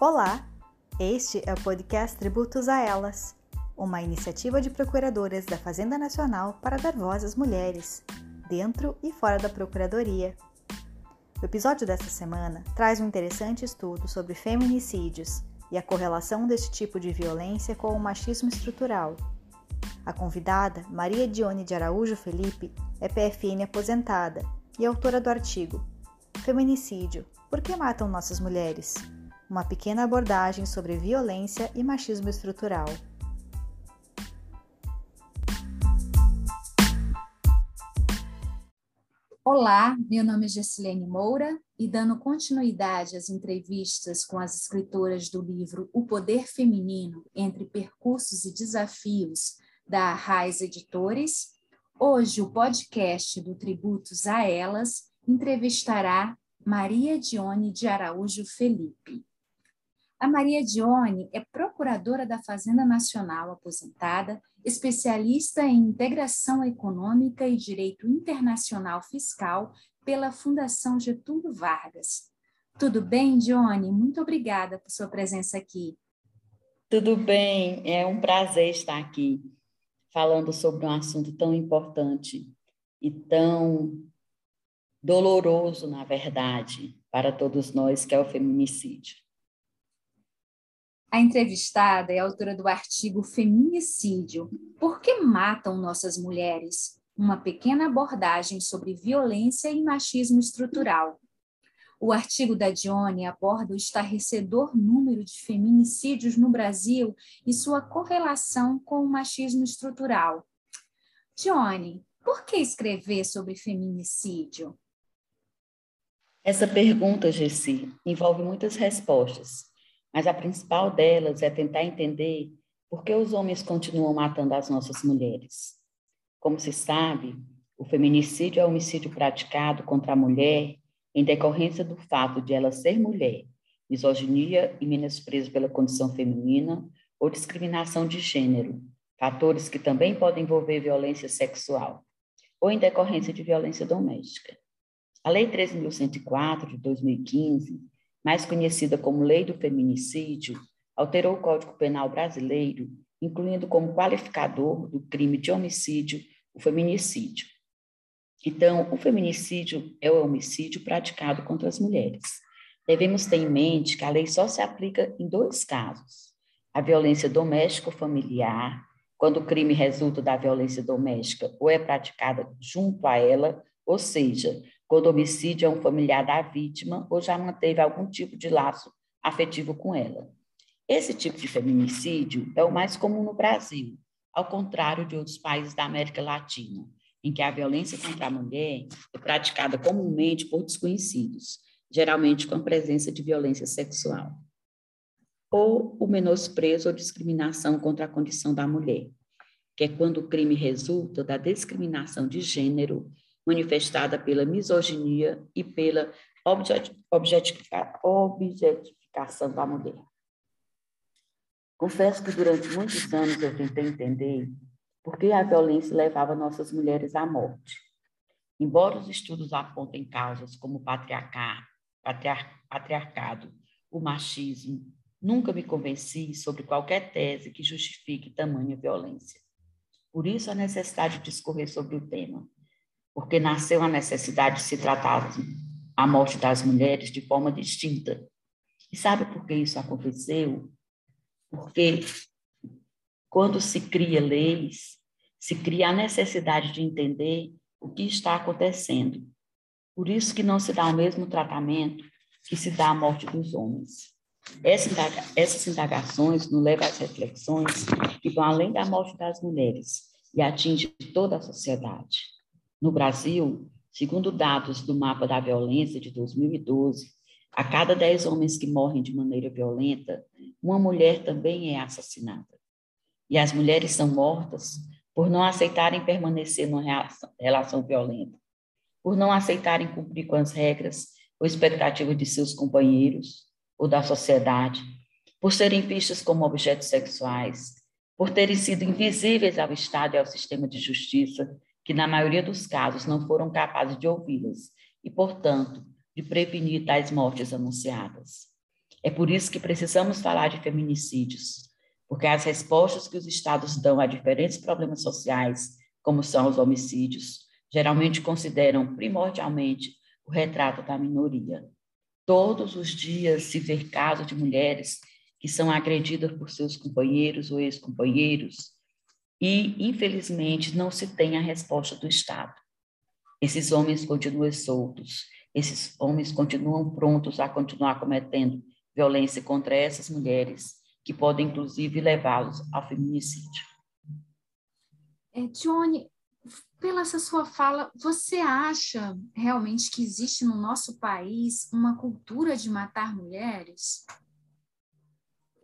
Olá! Este é o podcast Tributos a Elas, uma iniciativa de procuradoras da Fazenda Nacional para dar voz às mulheres, dentro e fora da Procuradoria. O episódio desta semana traz um interessante estudo sobre feminicídios e a correlação deste tipo de violência com o machismo estrutural. A convidada, Maria Dione de Araújo Felipe, é PFN aposentada e autora do artigo Feminicídio: Por que matam nossas mulheres? Uma pequena abordagem sobre violência e machismo estrutural. Olá, meu nome é Gessilene Moura e dando continuidade às entrevistas com as escritoras do livro O Poder Feminino entre Percursos e Desafios da Raiz Editores, hoje o podcast do Tributos a Elas entrevistará Maria Dione de Araújo Felipe. A Maria Dione é procuradora da Fazenda Nacional aposentada, especialista em integração econômica e direito internacional fiscal pela Fundação Getúlio Vargas. Tudo bem, Dione? Muito obrigada por sua presença aqui. Tudo bem, é um prazer estar aqui falando sobre um assunto tão importante e tão doloroso, na verdade, para todos nós, que é o feminicídio. A entrevistada é autora do artigo Feminicídio: Por que matam nossas mulheres? Uma pequena abordagem sobre violência e machismo estrutural. O artigo da Dione aborda o estarrecedor número de feminicídios no Brasil e sua correlação com o machismo estrutural. Dione, por que escrever sobre feminicídio? Essa pergunta, Gessi, envolve muitas respostas, mas a principal delas é tentar entender por que os homens continuam matando as nossas mulheres. Como se sabe, o feminicídio é o homicídio praticado contra a mulher em decorrência do fato de ela ser mulher, misoginia e menosprezo pela condição feminina ou discriminação de gênero, fatores que também podem envolver violência sexual, ou em decorrência de violência doméstica. A Lei 13.104, de 2015, mais conhecida como Lei do Feminicídio, alterou o Código Penal brasileiro, incluindo como qualificador do crime de homicídio o feminicídio. Então, o feminicídio é o homicídio praticado contra as mulheres. Devemos ter em mente que a lei só se aplica em dois casos: a violência doméstica ou familiar, quando o crime resulta da violência doméstica ou é praticada junto a ela, ou seja, quando o homicídio é um familiar da vítima ou já manteve algum tipo de laço afetivo com ela. Esse tipo de feminicídio é o mais comum no Brasil, ao contrário de outros países da América Latina, em que a violência contra a mulher é praticada comumente por desconhecidos, geralmente com a presença de violência sexual. Ou o menosprezo ou discriminação contra a condição da mulher, que é quando o crime resulta da discriminação de gênero manifestada pela misoginia e pela objetificação da mulher. Confesso que durante muitos anos eu tentei entender por que a violência levava nossas mulheres à morte. Embora os estudos apontem causas como patriarcado, o machismo, nunca me convenci sobre qualquer tese que justifique tamanha violência. Por isso, a necessidade de discorrer sobre o tema porque nasceu a necessidade de se tratar a morte das mulheres de forma distinta. E sabe por que isso aconteceu? Porque quando se cria leis, se cria a necessidade de entender o que está acontecendo. Por isso que não se dá o mesmo tratamento que se dá à morte dos homens. Essas indagações nos levam às reflexões que vão além da morte das mulheres e atingem toda a sociedade. No Brasil, segundo dados do Mapa da Violência de 2012, a cada 10 homens que morrem de maneira violenta, uma mulher também é assassinada. E as mulheres são mortas por não aceitarem permanecer numa relação violenta, por não aceitarem cumprir com as regras ou expectativas de seus companheiros ou da sociedade, por serem vistas como objetos sexuais, por terem sido invisíveis ao Estado e ao sistema de justiça que na maioria dos casos não foram capazes de ouvi-las e, portanto, de prevenir tais mortes anunciadas. É por isso que precisamos falar de feminicídios, porque as respostas que os estados dão a diferentes problemas sociais, como são os homicídios, geralmente consideram primordialmente o retrato da minoria. Todos os dias se vê casos de mulheres que são agredidas por seus companheiros ou ex-companheiros e, infelizmente, não se tem a resposta do Estado. Esses homens continuam soltos, esses homens continuam prontos a continuar cometendo violência contra essas mulheres, que podem, inclusive, levá-los ao feminicídio. É, Johnny, pela essa sua fala, você acha realmente que existe no nosso país uma cultura de matar mulheres?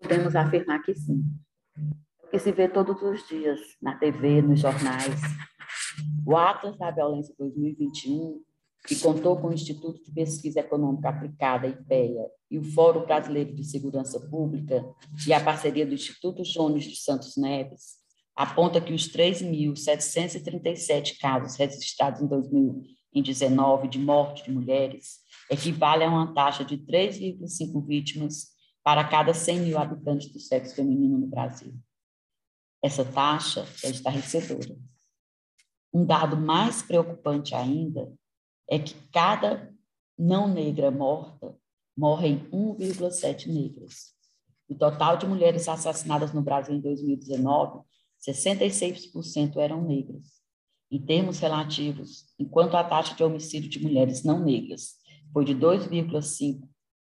Podemos afirmar que sim. Que se vê todos os dias na TV, nos jornais. O Atlas da Violência 2021, que contou com o Instituto de Pesquisa Econômica Aplicada, IPEA, e o Fórum Brasileiro de Segurança Pública, e a parceria do Instituto Jones de Santos Neves, aponta que os 3.737 casos registrados em 2019 de morte de mulheres equivalem a uma taxa de 3,5 vítimas para cada 100 mil habitantes do sexo feminino no Brasil. Essa taxa é estarrecedora. Um dado mais preocupante ainda é que cada não negra morta morrem 1,7 negras. O total de mulheres assassinadas no Brasil em 2019 66% eram negras. Em termos relativos, enquanto a taxa de homicídio de mulheres não negras foi de 2,5,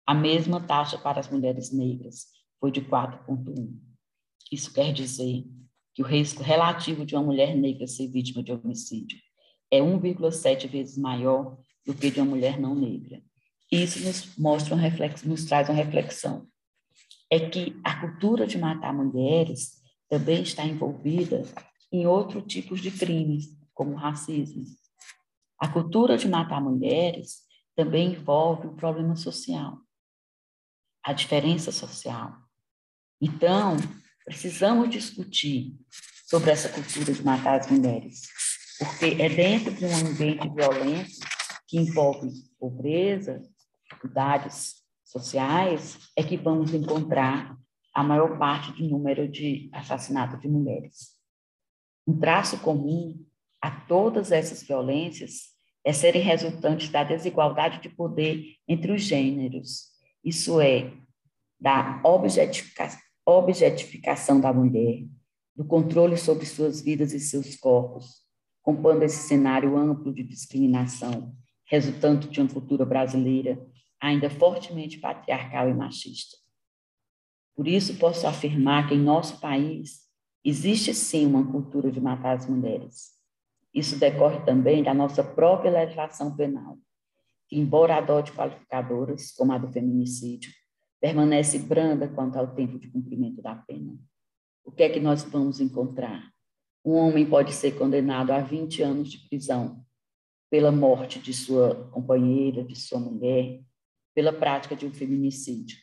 a mesma taxa para as mulheres negras foi de 4,1. Isso quer dizer que o risco relativo de uma mulher negra ser vítima de homicídio é 1,7 vezes maior do que de uma mulher não negra. Isso nos mostra uma reflexão, nos traz uma reflexão. É que a cultura de matar mulheres também está envolvida em outros tipos de crimes, como o racismo. A cultura de matar mulheres também envolve o problema social, a diferença social. Então, precisamos discutir sobre essa cultura de matar as mulheres, porque é dentro de um ambiente violento que envolve pobreza, dificuldades sociais, é que vamos encontrar a maior parte do número de assassinatos de mulheres. Um traço comum a todas essas violências é serem resultantes da desigualdade de poder entre os gêneros, isso é, da objetificação, objetificação da mulher, do controle sobre suas vidas e seus corpos, compondo esse cenário amplo de discriminação, resultante de uma cultura brasileira ainda fortemente patriarcal e machista. Por isso, posso afirmar que em nosso país existe sim uma cultura de matar as mulheres. Isso decorre também da nossa própria legislação penal, que, embora adote qualificadoras, como a do feminicídio, permanece branda quanto ao tempo de cumprimento da pena. O que é que nós vamos encontrar? Um homem pode ser condenado a 20 anos de prisão pela morte de sua companheira, de sua mulher, pela prática de um feminicídio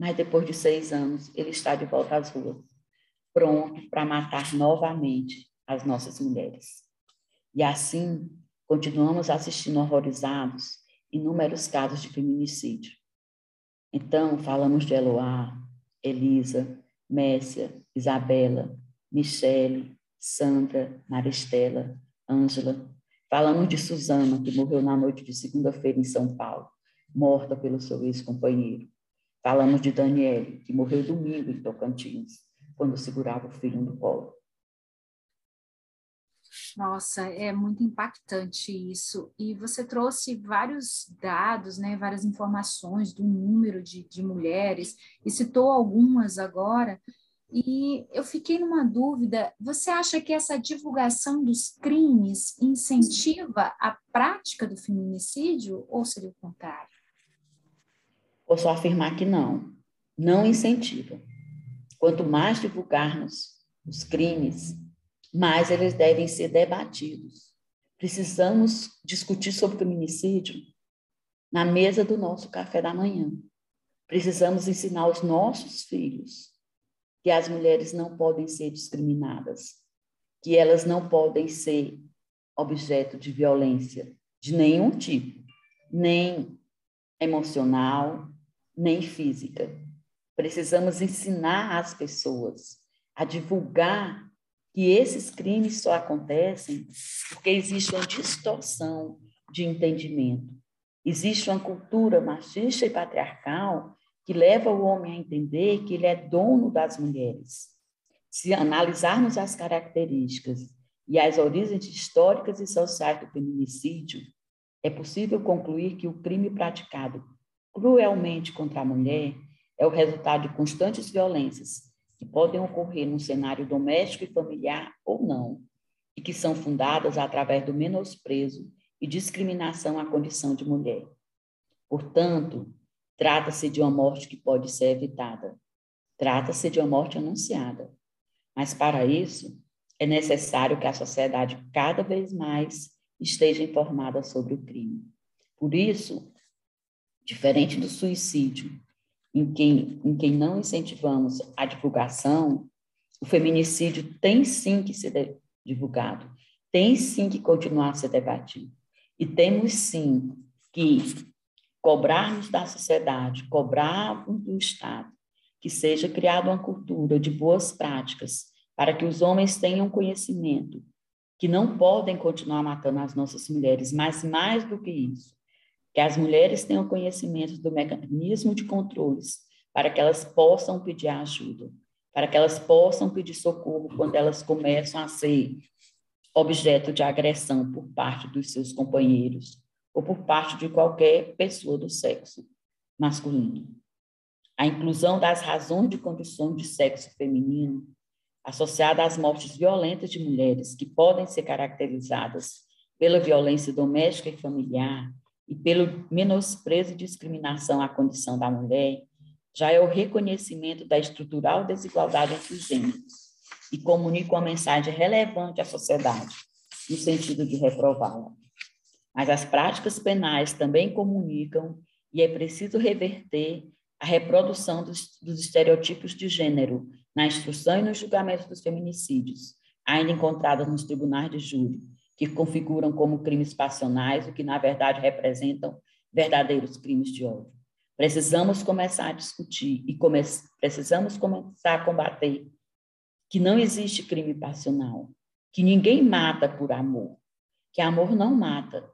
mas depois de seis anos ele está de volta às ruas, pronto para matar novamente as nossas mulheres. E assim, continuamos assistindo horrorizados inúmeros casos de feminicídio. Então, falamos de Eloá, Elisa, Messia, Isabela, Michele, Sandra, Maristela, Ângela. Falamos de Suzana, que morreu na noite de segunda-feira em São Paulo, morta pelo seu ex-companheiro. Falamos de Daniele, que morreu domingo em Tocantins, quando segurava o filho no colo. Nossa, é muito impactante isso. E você trouxe vários dados, né, várias informações do número de, de mulheres, e citou algumas agora. E eu fiquei numa dúvida: você acha que essa divulgação dos crimes incentiva a prática do feminicídio ou seria o contrário? Posso afirmar que não, não incentiva. Quanto mais divulgarmos os crimes, mais eles devem ser debatidos. Precisamos discutir sobre feminicídio na mesa do nosso café da manhã. Precisamos ensinar aos nossos filhos que as mulheres não podem ser discriminadas, que elas não podem ser objeto de violência de nenhum tipo, nem emocional, nem física. Precisamos ensinar as pessoas a divulgar que esses crimes só acontecem porque existe uma distorção de entendimento. Existe uma cultura machista e patriarcal que leva o homem a entender que ele é dono das mulheres. Se analisarmos as características e as origens históricas e sociais do feminicídio, é possível concluir que o crime praticado cruelmente contra a mulher é o resultado de constantes violências que podem ocorrer no cenário doméstico e familiar ou não, e que são fundadas através do menosprezo e discriminação à condição de mulher. Portanto, trata-se de uma morte que pode ser evitada. Trata-se de uma morte anunciada. Mas para isso, é necessário que a sociedade cada vez mais esteja informada sobre o crime. Por isso, diferente do suicídio, em quem, em quem não incentivamos a divulgação, o feminicídio tem sim que ser divulgado, tem sim que continuar a ser debatido. E temos sim que cobrarmos da sociedade, cobrarmos do Estado, que seja criada uma cultura de boas práticas para que os homens tenham conhecimento que não podem continuar matando as nossas mulheres, mas mais do que isso, que as mulheres tenham conhecimento do mecanismo de controles para que elas possam pedir ajuda, para que elas possam pedir socorro quando elas começam a ser objeto de agressão por parte dos seus companheiros ou por parte de qualquer pessoa do sexo masculino. A inclusão das razões de condição de sexo feminino, associada às mortes violentas de mulheres, que podem ser caracterizadas pela violência doméstica e familiar, e pelo menosprezo e discriminação à condição da mulher, já é o reconhecimento da estrutural desigualdade entre os gêneros e comunica uma mensagem relevante à sociedade, no sentido de reprová-la. Mas as práticas penais também comunicam e é preciso reverter a reprodução dos, dos estereotipos de gênero na instrução e no julgamento dos feminicídios, ainda encontradas nos tribunais de júri, que configuram como crimes passionais, o que na verdade representam verdadeiros crimes de ódio. Precisamos começar a discutir e come precisamos começar a combater que não existe crime passional, que ninguém mata por amor, que amor não mata.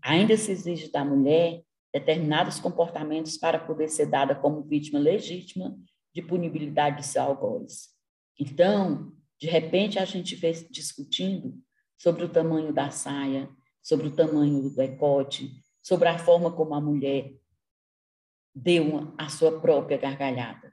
Ainda se exige da mulher determinados comportamentos para poder ser dada como vítima legítima de punibilidade de seu algoz. Então, de repente, a gente vê discutindo sobre o tamanho da saia, sobre o tamanho do decote, sobre a forma como a mulher deu uma, a sua própria gargalhada.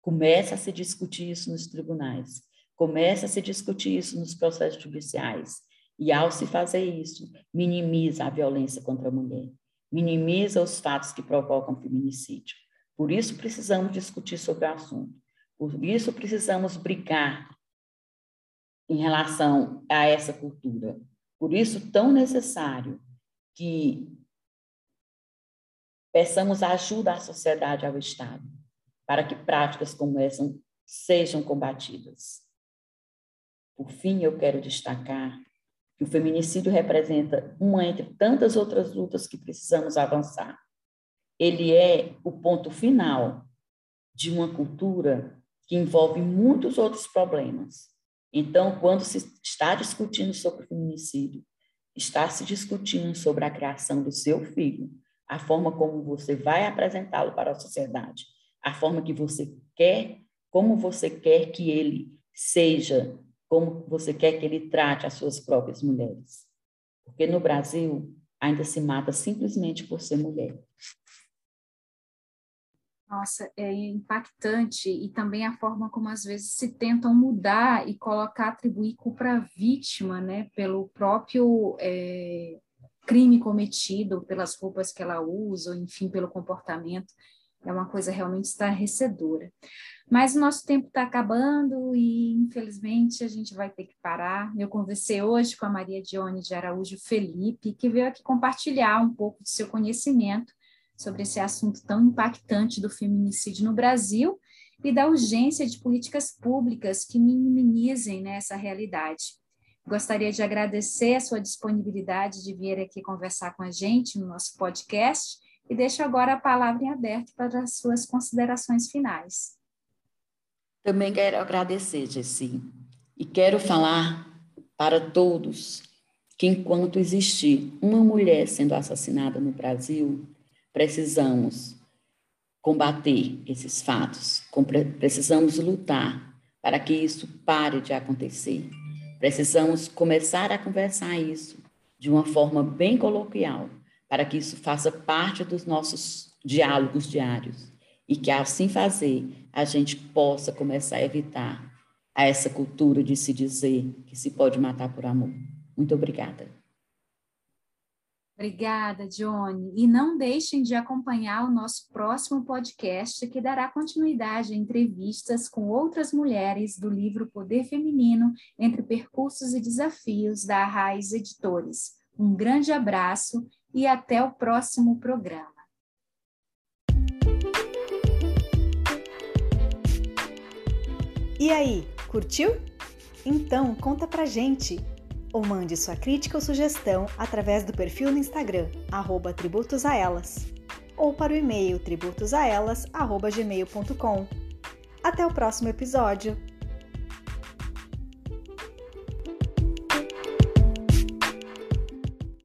Começa a se discutir isso nos tribunais, começa a se discutir isso nos processos judiciais. E ao se fazer isso, minimiza a violência contra a mulher, minimiza os fatos que provocam feminicídio. Por isso precisamos discutir sobre o assunto. Por isso precisamos brigar em relação a essa cultura. Por isso, tão necessário que peçamos ajuda à sociedade, ao Estado, para que práticas como essa sejam combatidas. Por fim, eu quero destacar que o feminicídio representa uma entre tantas outras lutas que precisamos avançar. Ele é o ponto final de uma cultura que envolve muitos outros problemas, então, quando se está discutindo sobre o feminicídio, está se discutindo sobre a criação do seu filho, a forma como você vai apresentá-lo para a sociedade, a forma que você quer, como você quer que ele seja, como você quer que ele trate as suas próprias mulheres. Porque no Brasil ainda se mata simplesmente por ser mulher. Nossa, é impactante e também a forma como às vezes se tentam mudar e colocar, atribuir culpa à vítima, né, pelo próprio é, crime cometido, pelas roupas que ela usa, enfim, pelo comportamento. É uma coisa realmente estarrecedora. Mas o nosso tempo está acabando e, infelizmente, a gente vai ter que parar. Eu conversei hoje com a Maria Dione de Araújo Felipe, que veio aqui compartilhar um pouco do seu conhecimento sobre esse assunto tão impactante do feminicídio no Brasil e da urgência de políticas públicas que minimizem né, essa realidade. Gostaria de agradecer a sua disponibilidade de vir aqui conversar com a gente no nosso podcast e deixo agora a palavra em aberto para as suas considerações finais. Também quero agradecer, Jessi, e quero falar para todos que enquanto existir uma mulher sendo assassinada no Brasil, precisamos combater esses fatos, precisamos lutar para que isso pare de acontecer. Precisamos começar a conversar isso de uma forma bem coloquial, para que isso faça parte dos nossos diálogos diários e que assim fazer a gente possa começar a evitar essa cultura de se dizer que se pode matar por amor. Muito obrigada. Obrigada, Johnny. E não deixem de acompanhar o nosso próximo podcast, que dará continuidade a entrevistas com outras mulheres do livro Poder Feminino entre Percursos e Desafios, da Raiz Editores. Um grande abraço e até o próximo programa. E aí, curtiu? Então conta pra gente! Ou mande sua crítica ou sugestão através do perfil no Instagram, arroba tributosaelas, ou para o e-mail tributosaelas.gmail.com. Até o próximo episódio!